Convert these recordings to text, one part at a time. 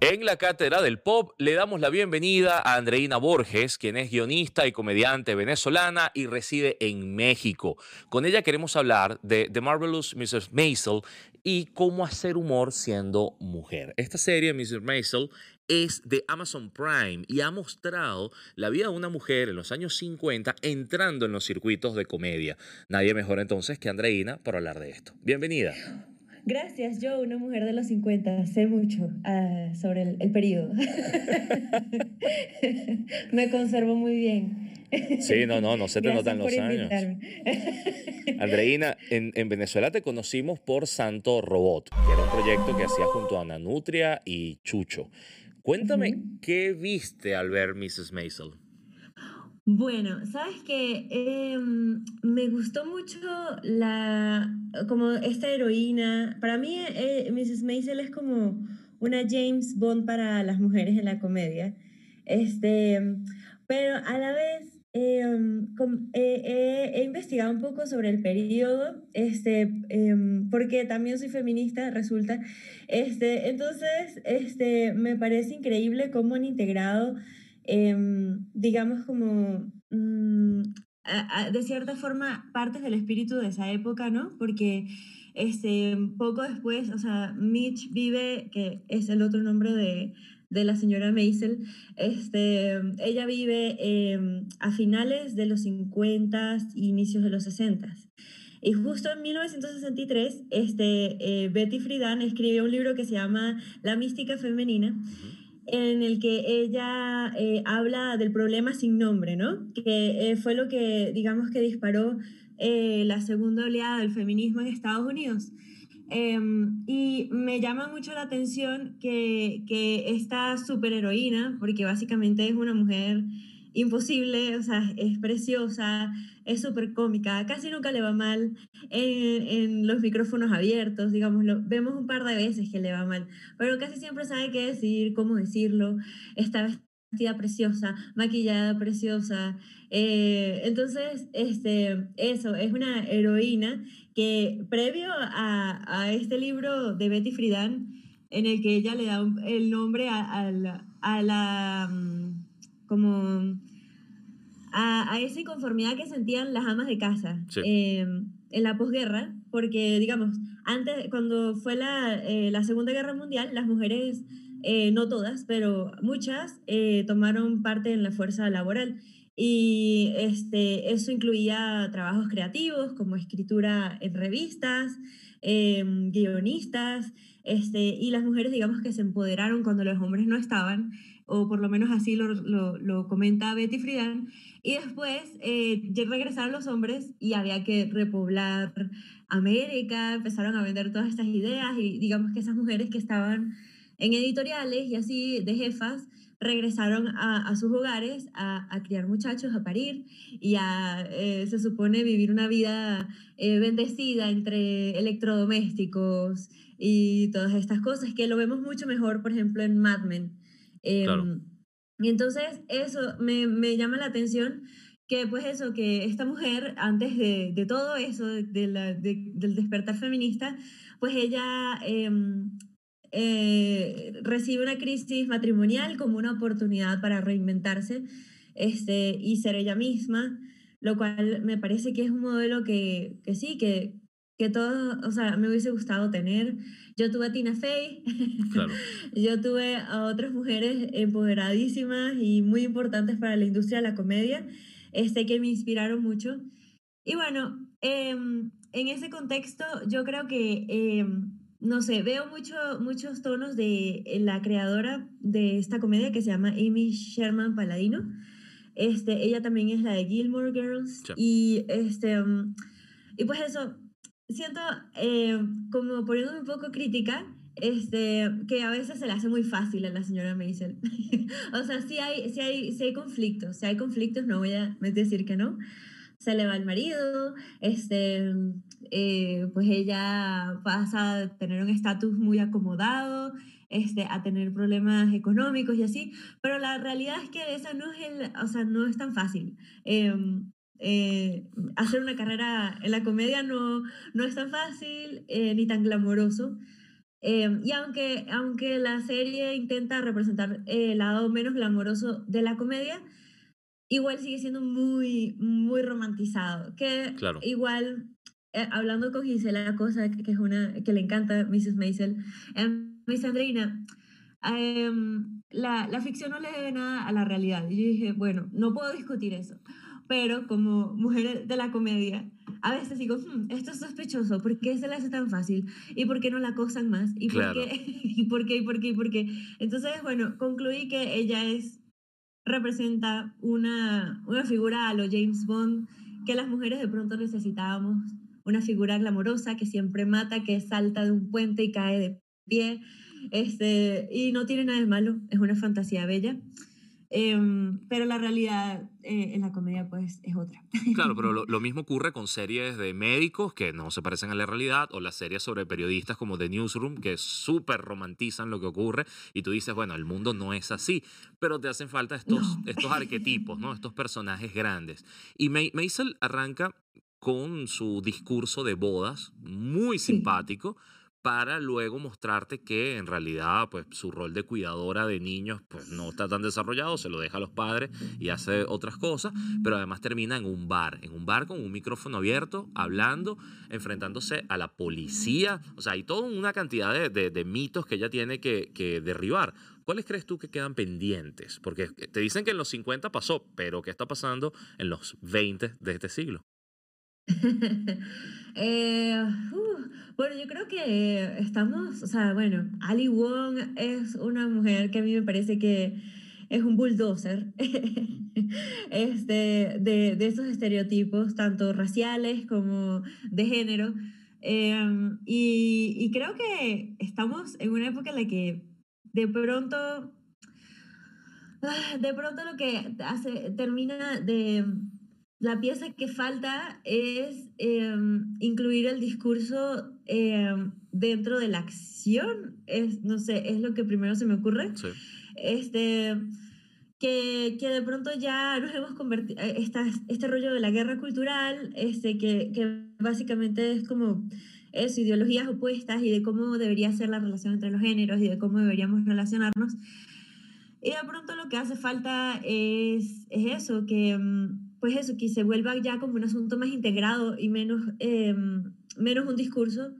En la Cátedra del Pop le damos la bienvenida a Andreina Borges, quien es guionista y comediante venezolana y reside en México. Con ella queremos hablar de The Marvelous Mrs. Maisel y cómo hacer humor siendo mujer. Esta serie, Mrs. Maisel, es de Amazon Prime y ha mostrado la vida de una mujer en los años 50 entrando en los circuitos de comedia. Nadie mejor entonces que Andreina para hablar de esto. Bienvenida. Gracias, yo, una mujer de los 50, sé mucho uh, sobre el, el periodo. Me conservo muy bien. Sí, no, no, no se te Gracias notan los años. Andreina, en, en, Venezuela te conocimos por Santo Robot, que era un proyecto que hacía junto a Ana Nutria y Chucho. Cuéntame, uh -huh. ¿qué viste al ver Mrs. Maisel? Bueno, sabes que eh, me gustó mucho la como esta heroína. Para mí, eh, Mrs. Maisel es como una James Bond para las mujeres en la comedia. Este, pero a la vez eh, com, he investigado un poco sobre el periodo, este, porque también soy feminista, resulta. Este, entonces, este, me parece increíble cómo han integrado eh, digamos como, a, de cierta forma, partes del espíritu de esa época, ¿no? Porque este, poco después, o sea, Mitch vive, que es el otro nombre de, de la señora Maisel, este, ella vive eh, a finales de los 50 inicios de los 60 y justo en 1963, este, eh, Betty Friedan escribió un libro que se llama La mística femenina. En el que ella eh, habla del problema sin nombre, ¿no? Que eh, fue lo que, digamos, que disparó eh, la segunda oleada del feminismo en Estados Unidos. Em, y me llama mucho la atención que, que esta superheroína, porque básicamente es una mujer imposible, o sea, es preciosa, es súper cómica, casi nunca le va mal en, en los micrófonos abiertos, digamos, lo, vemos un par de veces que le va mal, pero casi siempre sabe qué decir, cómo decirlo, está vestida preciosa, maquillada preciosa, eh, entonces, este, eso, es una heroína que previo a, a, este libro de Betty Friedan, en el que ella le da un, el nombre a, a la, a la mm, como a, a, esa inconformidad que sentían las amas de casa sí. eh, en la posguerra, porque, digamos, antes, cuando fue la, eh, la Segunda Guerra Mundial, las mujeres, eh, no todas, pero muchas, eh, tomaron parte en la fuerza laboral. Y este, eso incluía trabajos creativos como escritura en revistas, guionistas, este, y las mujeres, digamos, que se empoderaron cuando los hombres no estaban o por lo menos así lo, lo, lo comenta Betty Friedan. Y después eh, regresaron los hombres y había que repoblar América, empezaron a vender todas estas ideas y digamos que esas mujeres que estaban en editoriales y así de jefas regresaron a, a sus hogares a, a, criar muchachos, a parir y a, eh, se supone, vivir una vida eh, bendecida entre electrodomésticos y todas estas cosas, que lo vemos mucho mejor, por ejemplo, en Mad Men eh, claro. Y entonces eso me, me, llama la atención que pues eso, que esta mujer, antes de, de todo eso, de la, de, del despertar feminista, pues ella eh, recibe una crisis matrimonial como una oportunidad para reinventarse este, y ser ella misma, lo cual me parece que es un modelo que, que sí, que, que todo, o sea, me hubiese gustado tener. Yo tuve a Tina Fey, claro. yo tuve a otras mujeres empoderadísimas y muy importantes para la industria de la comedia, este, que me inspiraron mucho. Y bueno, eh, en ese contexto yo creo que, eh, no sé, veo mucho, muchos tonos de la creadora de esta comedia que se llama Amy Sherman Paladino. Este, ella también es la de Gilmore Girls. Sí. Y, este, um, y pues eso, siento, eh, como poniéndome un poco crítica, este, que a veces se le hace muy fácil a la señora Maisel. o sea, sí hay, sí, hay, sí hay conflictos, si hay conflictos, no voy a decir que no. Se le va el marido, este, eh, pues ella pasa a tener un estatus muy acomodado, este, a tener problemas económicos y así, pero la realidad es que esa no es, el, o sea, no es tan fácil. Eh, eh, hacer una carrera en la comedia no, no es tan fácil eh, ni tan glamoroso. Eh, y aunque, aunque la serie intenta representar el lado menos glamoroso de la comedia, igual sigue siendo muy, muy romantizado. Que Claro. igual, hablando con Gisela Cosa, que es una que le encanta Mrs. Maisel, Miss Andreina, em, la, la ficción no le debe nada a la realidad. Y yo dije, bueno, no puedo discutir eso pero como mujer de la comedia, a veces digo, hmm, esto es sospechoso, ¿por qué se le hace tan fácil? ¿Y por qué no la acosan más? ¿Y, Claro. por, qué? ¿Y por qué? ¿Y por qué? ¿Y por qué? Entonces, bueno, concluí que ella es, representa una, una figura a lo James Bond que las mujeres de pronto necesitábamos, una figura glamorosa que siempre mata, que salta de un puente y cae de pie, este, y no tiene nada de malo, es una fantasía bella. Em, pero la realidad eh, en la comedia pues es otra. Claro, pero lo, lo mismo ocurre con series de médicos que no se parecen a la realidad o las series sobre periodistas como The Newsroom que súper romantizan lo que ocurre y tú dices, bueno, el mundo no es así, pero te hacen falta estos, No. estos arquetipos, ¿no? Estos personajes grandes. Y Ma- Maisel arranca con su discurso de bodas, muy Sí. simpático, para luego mostrarte que en realidad pues su rol de cuidadora de niños pues no está tan desarrollado, se lo deja a los padres y hace otras cosas, pero además termina en un bar, en un bar con un micrófono abierto, hablando, enfrentándose a la policía, o sea, hay toda una cantidad de, de- de mitos que ella tiene que, que derribar. ¿Cuáles crees tú que quedan pendientes? Porque te dicen que en los 50 pasó, pero ¿qué está pasando en los 20 de este siglo? Eh, uh, bueno, yo creo que estamos, o sea, bueno, Ali Wong es una mujer que a mí me parece que es un bulldozer de, de esos estereotipos, tanto raciales como de género. Em, y, y creo que estamos en una época en la que de pronto, ah, de pronto lo que hace, termina de la pieza que falta es eh, incluir el discurso eh, dentro de la acción. Es, no sé, es lo que primero se me ocurre. Sí. Este, que, que de pronto ya nos hemos convertido, esta, este rollo de la guerra cultural, este, que, que básicamente es como eso, ideologías opuestas y de cómo debería ser la relación entre los géneros y de cómo deberíamos relacionarnos. Y de pronto lo que hace falta es, es eso, que, mm, pues eso, que se vuelva ya como un asunto más integrado y menos, eh, menos un discurso.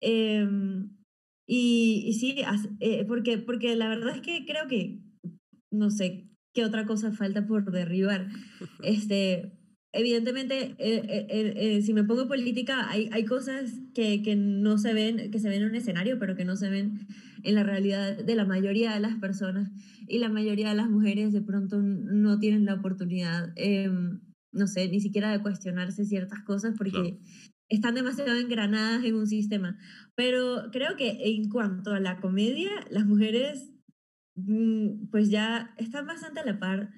Eh, y, y sí, eh, porque, porque la verdad es que creo que, no sé, qué otra cosa falta por derribar. Este, evidentemente, eh, eh, eh, eh, si me pongo política, hay, hay cosas que, que no se ven, que se ven en un escenario, pero que no se ven en la realidad de la mayoría de las personas. Y la mayoría de las mujeres de pronto no tienen la oportunidad, eh, no sé, ni siquiera de cuestionarse ciertas cosas porque Claro. están demasiado engranadas en un sistema. Pero creo que en cuanto a la comedia, las mujeres mm, pues ya están bastante a la par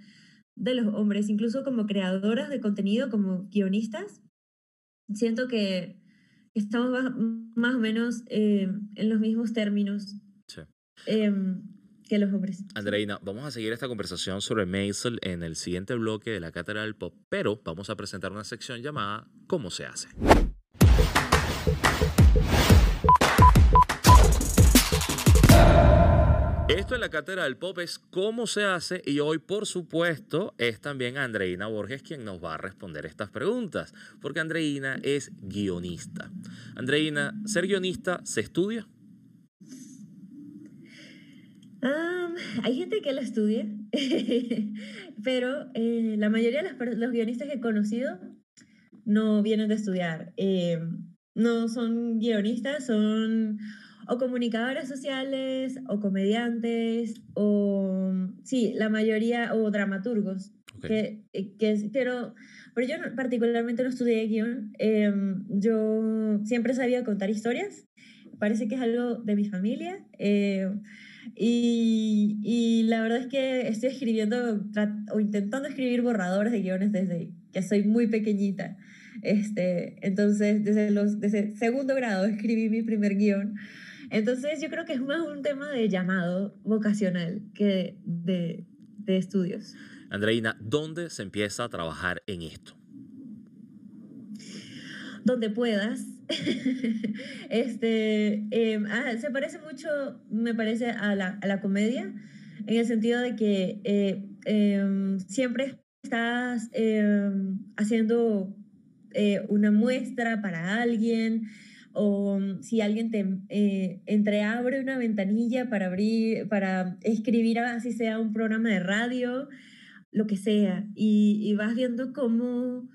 de los hombres, incluso como creadoras de contenido, como guionistas. Siento que estamos más o menos eh, en los mismos términos Sí. em, que los hombres. Andreina, vamos a seguir esta conversación sobre Maisel en el siguiente bloque de la Cátedra del Pop, pero vamos a presentar una sección llamada ¿Cómo se hace? Esto en la Cátedra del Pop es cómo se hace y hoy, por supuesto, es también Andreina Borges quien nos va a responder estas preguntas, porque Andreina es guionista. Andreina, ¿ser guionista se estudia? Hay gente que lo estudia, pero eh, la mayoría de los guionistas que he conocido no vienen de estudiar. Eh, no son guionistas, son o comunicadores sociales, o comediantes, o sí, la mayoría, o dramaturgos. Ok. Que, eh, que pero, pero yo particularmente no estudié guion. Em, yo siempre sabía contar historias. Parece que es algo de mi familia. eh, y, y la verdad es que estoy escribiendo o intentando escribir borradores de guiones desde que soy muy pequeñita. Este, entonces, desde, los, desde segundo grado escribí mi primer guion. Entonces, yo creo que es más un tema de llamado vocacional que de, de estudios. Andreina, ¿dónde se empieza a trabajar en esto? donde puedas. este, em, ah, se parece mucho, me parece, a la, a la, comedia, en el sentido de que eh, em, siempre estás em, haciendo eh, una muestra para alguien, o si alguien te eh, entreabre una ventanilla para abrir, para escribir así sea un programa de radio, lo que sea, y, y vas viendo cómo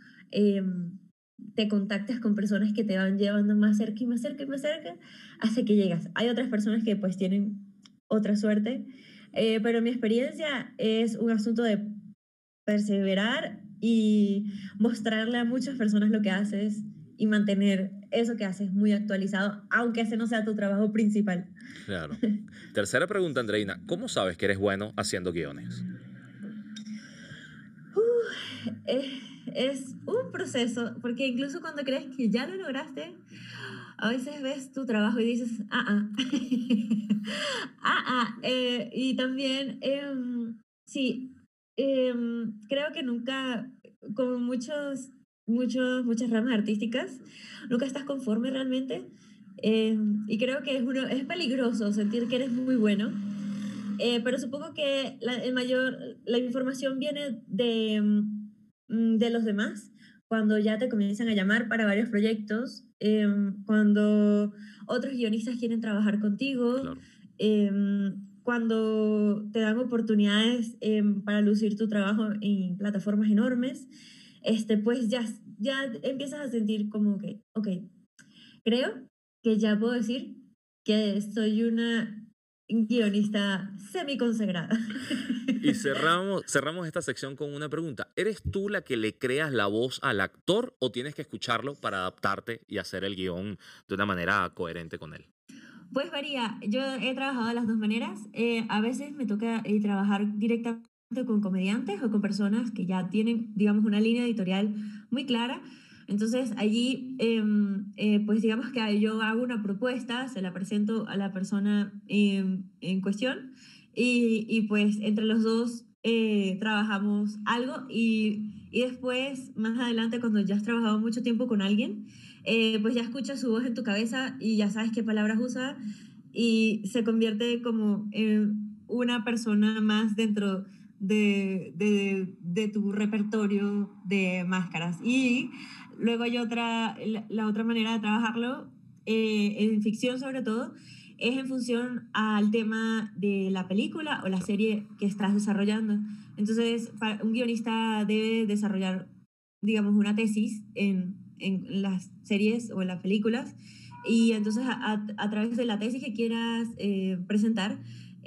te contactas con personas que te van llevando más cerca y más cerca y más cerca hasta que llegas. Hay otras personas que pues tienen otra suerte, eh, pero mi experiencia es un asunto de perseverar y mostrarle a muchas personas lo que haces y mantener eso que haces muy actualizado, aunque ese no sea tu trabajo principal. Claro. Tercera pregunta, Andreina. ¿Cómo sabes que eres bueno haciendo guiones? Uh, eh, es un proceso, porque incluso cuando crees que ya lo lograste, a veces ves tu trabajo y dices, ah, ah, ah, ah. Eh, y también, em, sí, em, creo que nunca, como muchos, muchos, muchas ramas artísticas, nunca estás conforme realmente. Em, y creo que es, uno, es peligroso sentir que eres muy bueno. Eh, pero supongo que la, el mayor, la información viene de Mm, de los demás, cuando ya te comienzan a llamar para varios proyectos, em, cuando otros guionistas quieren trabajar contigo, em, cuando te dan oportunidades em, para lucir tu trabajo en plataformas enormes, este, pues ya, ya empiezas a sentir como que, ok, creo que ya puedo decir que soy una guionista semi-consagrada. Y cerramos, cerramos esta sección con una pregunta. ¿Eres tú la que le creas la voz al actor o tienes que escucharlo para adaptarte y hacer el guion de una manera coherente con él? Pues varía. Yo he trabajado de las dos maneras. Eh, a veces me toca eh, trabajar directamente con comediantes o con personas que ya tienen, digamos, una línea editorial muy clara. Entonces allí, em, eh, pues digamos que yo hago una propuesta, se la presento a la persona em, en cuestión y, y, pues entre los dos eh, trabajamos algo y, y, después, más adelante, cuando ya has trabajado mucho tiempo con alguien, eh, pues ya escuchas su voz en tu cabeza y ya sabes qué palabras usa y se convierte como en una persona más dentro de, de, de tu repertorio de máscaras. Y Luego hay otra, la, otra manera de trabajarlo, eh, en ficción sobre todo, es en función al tema de la película o la serie que estás desarrollando. Entonces, un guionista debe desarrollar, digamos, una tesis en, en las series o en las películas y entonces a, a, través de la tesis que quieras eh, presentar,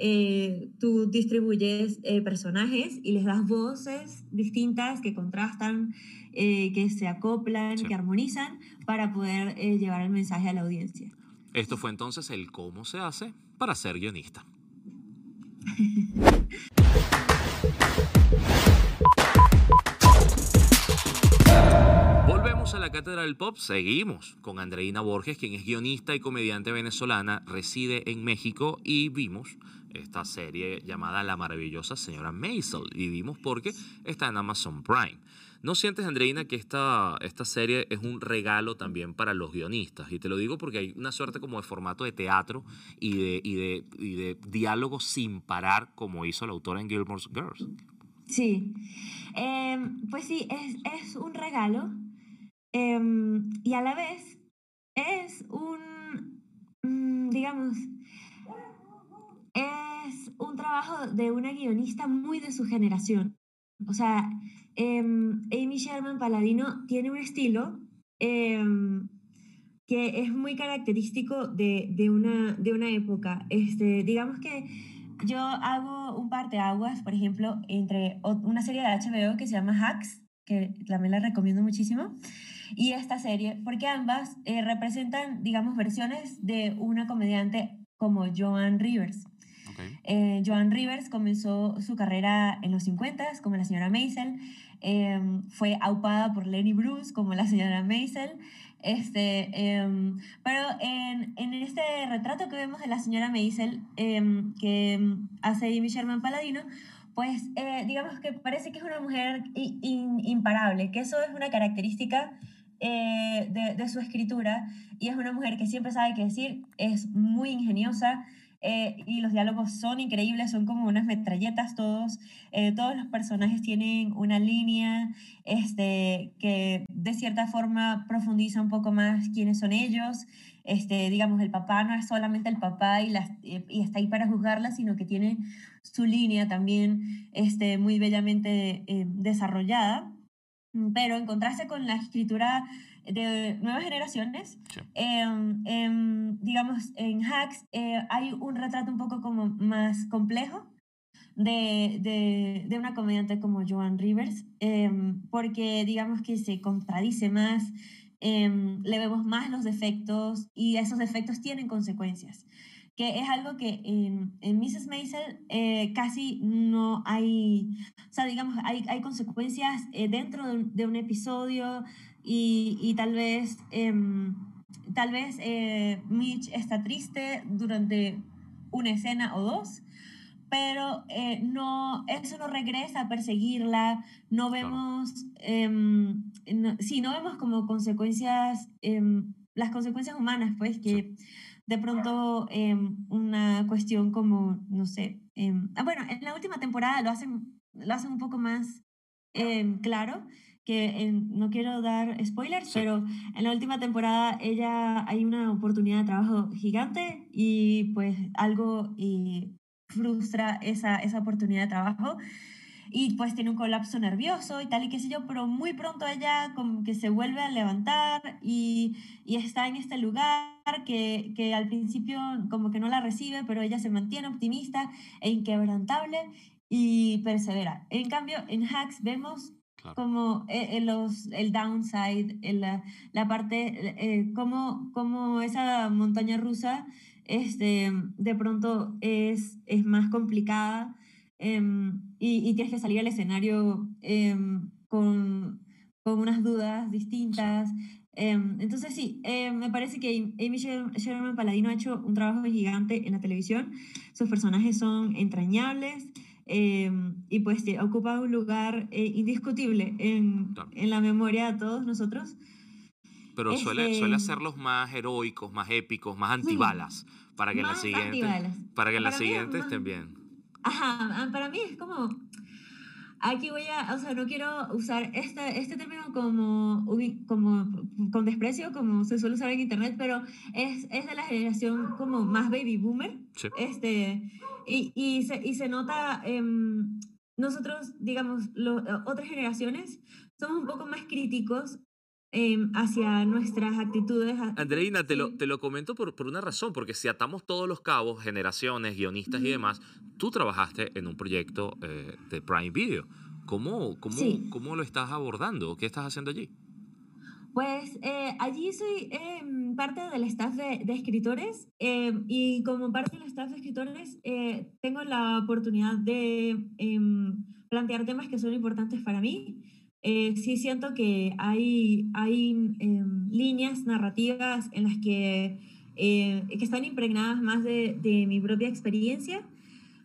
eh, tú distribuyes personajes y les das voces distintas que contrastan eh, que se acoplan, que armonizan para poder eh, llevar el mensaje a la audiencia. Esto fue entonces el cómo se hace para ser guionista. la Cátedra del Pop, seguimos con Andreina Borges, quien es guionista y comediante venezolana, reside en México y vimos esta serie llamada La maravillosa señora Maisel y vimos porque está en Amazon Prime. ¿No sientes, Andreina, que esta, esta serie es un regalo también para los guionistas? Y te lo digo porque hay una suerte como de formato de teatro y de, y de, y de diálogo sin parar, como hizo la autora en Gilmore's Girls. Sí, em, pues sí, es, es un regalo em, y a la vez es un, mm, digamos, es un trabajo de una guionista muy de su generación. O sea, Em, Amy Sherman Paladino tiene un estilo em, que es muy característico de, de, una, de una época. Este, digamos que yo hago un par de aguas, por ejemplo, entre una serie de HBO que se llama Hacks, que también la recomiendo muchísimo, y esta serie, porque ambas eh, representan, digamos, versiones de una comediante como Joan Rivers. Eh, Joan Rivers comenzó su carrera en los 50 como la señora Maisel, em, fue aupada por Lenny Bruce como la señora Maisel, este, em, pero en, en, este retrato que vemos de la señora Maisel, em, que hace Amy Sherman Paladino, pues eh, digamos que parece que es una mujer imparable, que eso es una característica eh, de, de, su escritura y es una mujer que siempre sabe qué decir, es muy ingeniosa, eh, y los diálogos son increíbles, son como unas metralletas todos. Eh, todos los personajes tienen una línea este, que de cierta forma profundiza un poco más quiénes son ellos. Este, digamos, el papá no es solamente el papá y, las, y está ahí para juzgarla, sino que tiene su línea también este, muy bellamente eh, desarrollada. Pero en contraste con la escritura de nuevas generaciones, em, em, digamos, en Hacks eh, hay un retrato un poco como más complejo de, de, de una comediante como Joan Rivers, em, porque digamos que se contradice más, le vemos más los defectos y esos defectos tienen consecuencias que es algo que en, en Mrs. Maisel eh, casi no hay, o sea, digamos, hay, hay consecuencias eh, dentro de un, de un, episodio, y, tal vez, em, tal vez eh, Mitch está triste durante una escena o dos, pero eh, no, eso no regresa a perseguirla, no vemos, em, no, sí, no vemos como consecuencias, em, las consecuencias humanas, pues, que de pronto una cuestión como, no sé, ah, bueno, en la última temporada lo hacen, lo hacen un poco más claro, que no quiero dar spoilers, pero en la última temporada ella hay una oportunidad de trabajo gigante y pues algo y frustra esa, esa oportunidad de trabajo y pues tiene un colapso nervioso y tal y qué sé yo, pero muy pronto ella como que se vuelve a levantar y, y está en este lugar que, que, al principio como que no la recibe, pero ella se mantiene optimista e inquebrantable y persevera. En cambio, en Hacks vemos como eh, los, el downside, la, la, parte, eh, como, como esa montaña rusa este, de pronto es, es más complicada em, y, y, tienes que salir al escenario em, con, con, unas dudas distintas. Em, entonces sí, me parece que Amy Sherman Paladino ha hecho un trabajo gigante en la televisión. Sus personajes son entrañables. Em, y pues ocupa un lugar eh, indiscutible en, en, la memoria de todos nosotros. Pero suele, este suele hacerlos más heroicos, más épicos, más antibalas, para que en la siguiente, para que en la siguiente estén bien. Ajá, para mí es como Aquí voy a, o sea, no quiero usar este, este término como, como con desprecio, como se suele usar en internet, pero es, es de la generación como más baby boomer. Este, y, y, se, y se nota, em, nosotros, digamos, otras generaciones, somos un poco más críticos Em, hacia nuestras actitudes. Andreina, te, lo, te lo comento por, por, una razón, porque si atamos todos los cabos, generaciones, guionistas y demás, tú trabajaste en un proyecto eh, de Prime Video. ¿Cómo, cómo, ¿Cómo lo estás abordando? ¿Qué estás haciendo allí? Pues eh, allí soy em, parte del staff de, de escritores em, y como parte del staff de escritores eh, tengo la oportunidad de plantear temas que son importantes para mí eh, sí siento que hay, hay em, líneas narrativas en las que, eh, que están impregnadas más de, de, mi propia experiencia,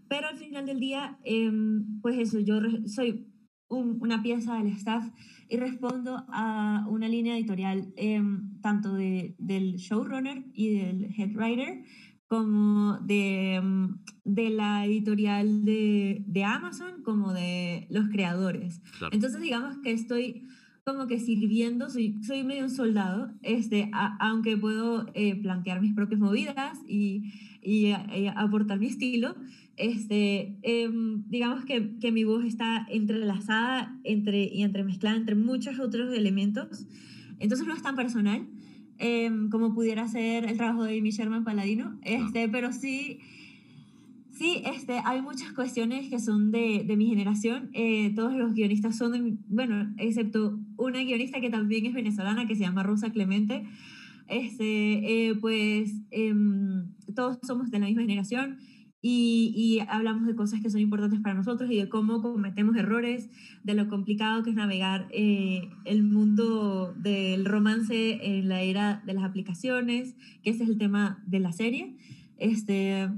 pero al final del día, em, pues eso, yo soy una pieza del staff y respondo a una línea editorial em, tanto de, del showrunner y del head writer como de, mm, de la editorial de, de, Amazon como de los creadores. Entonces digamos que estoy como que sirviendo, soy, soy medio un soldado, este, aunque puedo eh, plantear mis propias movidas y, y eh, aportar mi estilo, este, em, digamos que, que, mi voz está entrelazada entre, y entremezclada entre muchos otros elementos, entonces no es tan personal, Em, como pudiera ser el trabajo de Amy Sherman Paladino, este, pero sí, sí este, hay muchas cuestiones que son de, de mi generación. Eh, todos los guionistas son, de, bueno, excepto una guionista que también es venezolana, que se llama Rosa Clemente. Este, eh, pues em, todos somos de la misma generación y, y, hablamos de cosas que son importantes para nosotros y de cómo cometemos errores, de lo complicado que es navegar eh, el mundo del romance en la era de las aplicaciones, que ese es el tema de la serie. Este,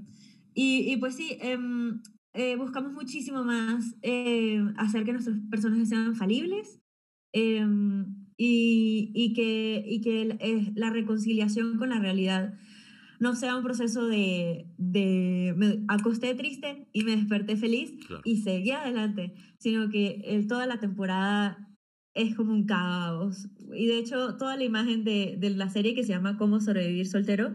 y, y pues sí, em, eh, buscamos muchísimo más eh, hacer que nuestros personajes sean falibles em, y, y que, que la reconciliación con la realidad no sea un proceso de, de me acosté triste y me desperté feliz y seguí adelante, sino que el, toda la temporada es como un caos. Y de hecho, toda la imagen de, de la serie que se llama Cómo sobrevivir soltero,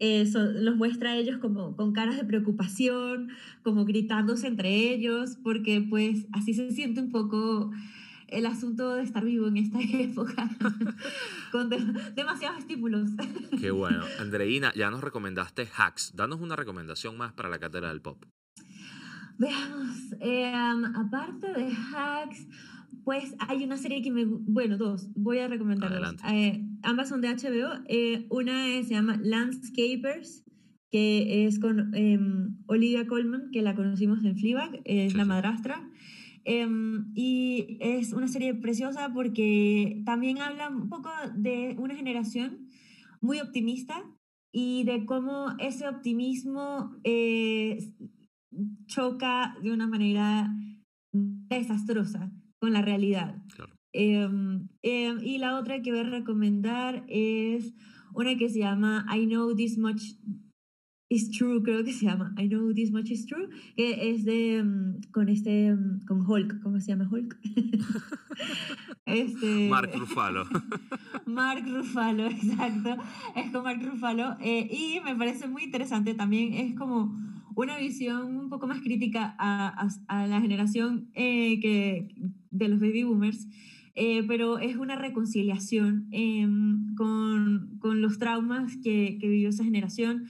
eh, los muestra a ellos como con caras de preocupación, como gritándose entre ellos, porque pues así se siente un poco el asunto de estar vivo en esta época, con demasiados estímulos. Qué bueno. Andreina, ya nos recomendaste Hacks. Danos una recomendación más para la cátedra del pop. Veamos, em, aparte de Hacks, pues hay una serie que me... Bueno, dos, voy a recomendar eh, ambas son de HBO. Eh, una se llama Landscapers, que es con em, Olivia Colman, que la conocimos en Fleabag, es la madrastra. Em, y es una serie preciosa porque también habla un poco de una generación muy optimista y de cómo ese optimismo eh, choca de una manera desastrosa con la realidad. Em, em, y la otra que voy a recomendar es una que se llama I Know This Much Is True, creo que se llama. I know this much is true. Que es de. Mm, con este. Mm, con Hulk. ¿Cómo se llama Hulk? este, Mark Ruffalo. Mark Ruffalo, exacto. Es con Mark Ruffalo. Eh, y me parece muy interesante también. Es como una visión un poco más crítica a, a, la generación eh, que, de los baby boomers. Eh, pero es una reconciliación em, con, con, los traumas que, que vivió esa generación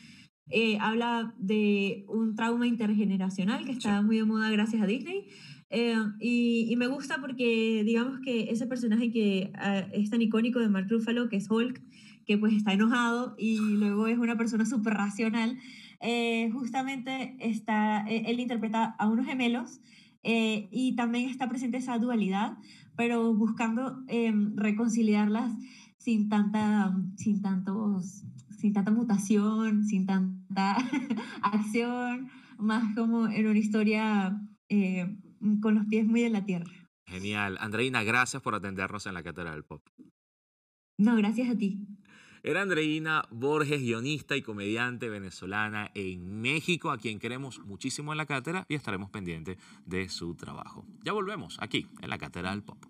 eh, habla de un trauma intergeneracional que está muy de moda gracias a Disney. Eh, y, me gusta porque digamos que ese personaje que ah, es tan icónico de Mark Ruffalo, que es Hulk, que pues está enojado y luego es una persona súper racional, eh, justamente está, él interpreta a unos gemelos y también está presente esa dualidad, pero buscando reconciliarlas sin, tanta, sin tantos sin tanta mutación, sin tanta acción, más como en una historia eh, con los pies muy en la tierra. Genial. Andreina, gracias por atendernos en la Cátedra del Pop. No, gracias a ti. Era Andreina Borges, guionista y comediante venezolana en México, a quien queremos muchísimo en la cátedra y estaremos pendientes de su trabajo. Ya volvemos aquí en la Cátedra del Pop.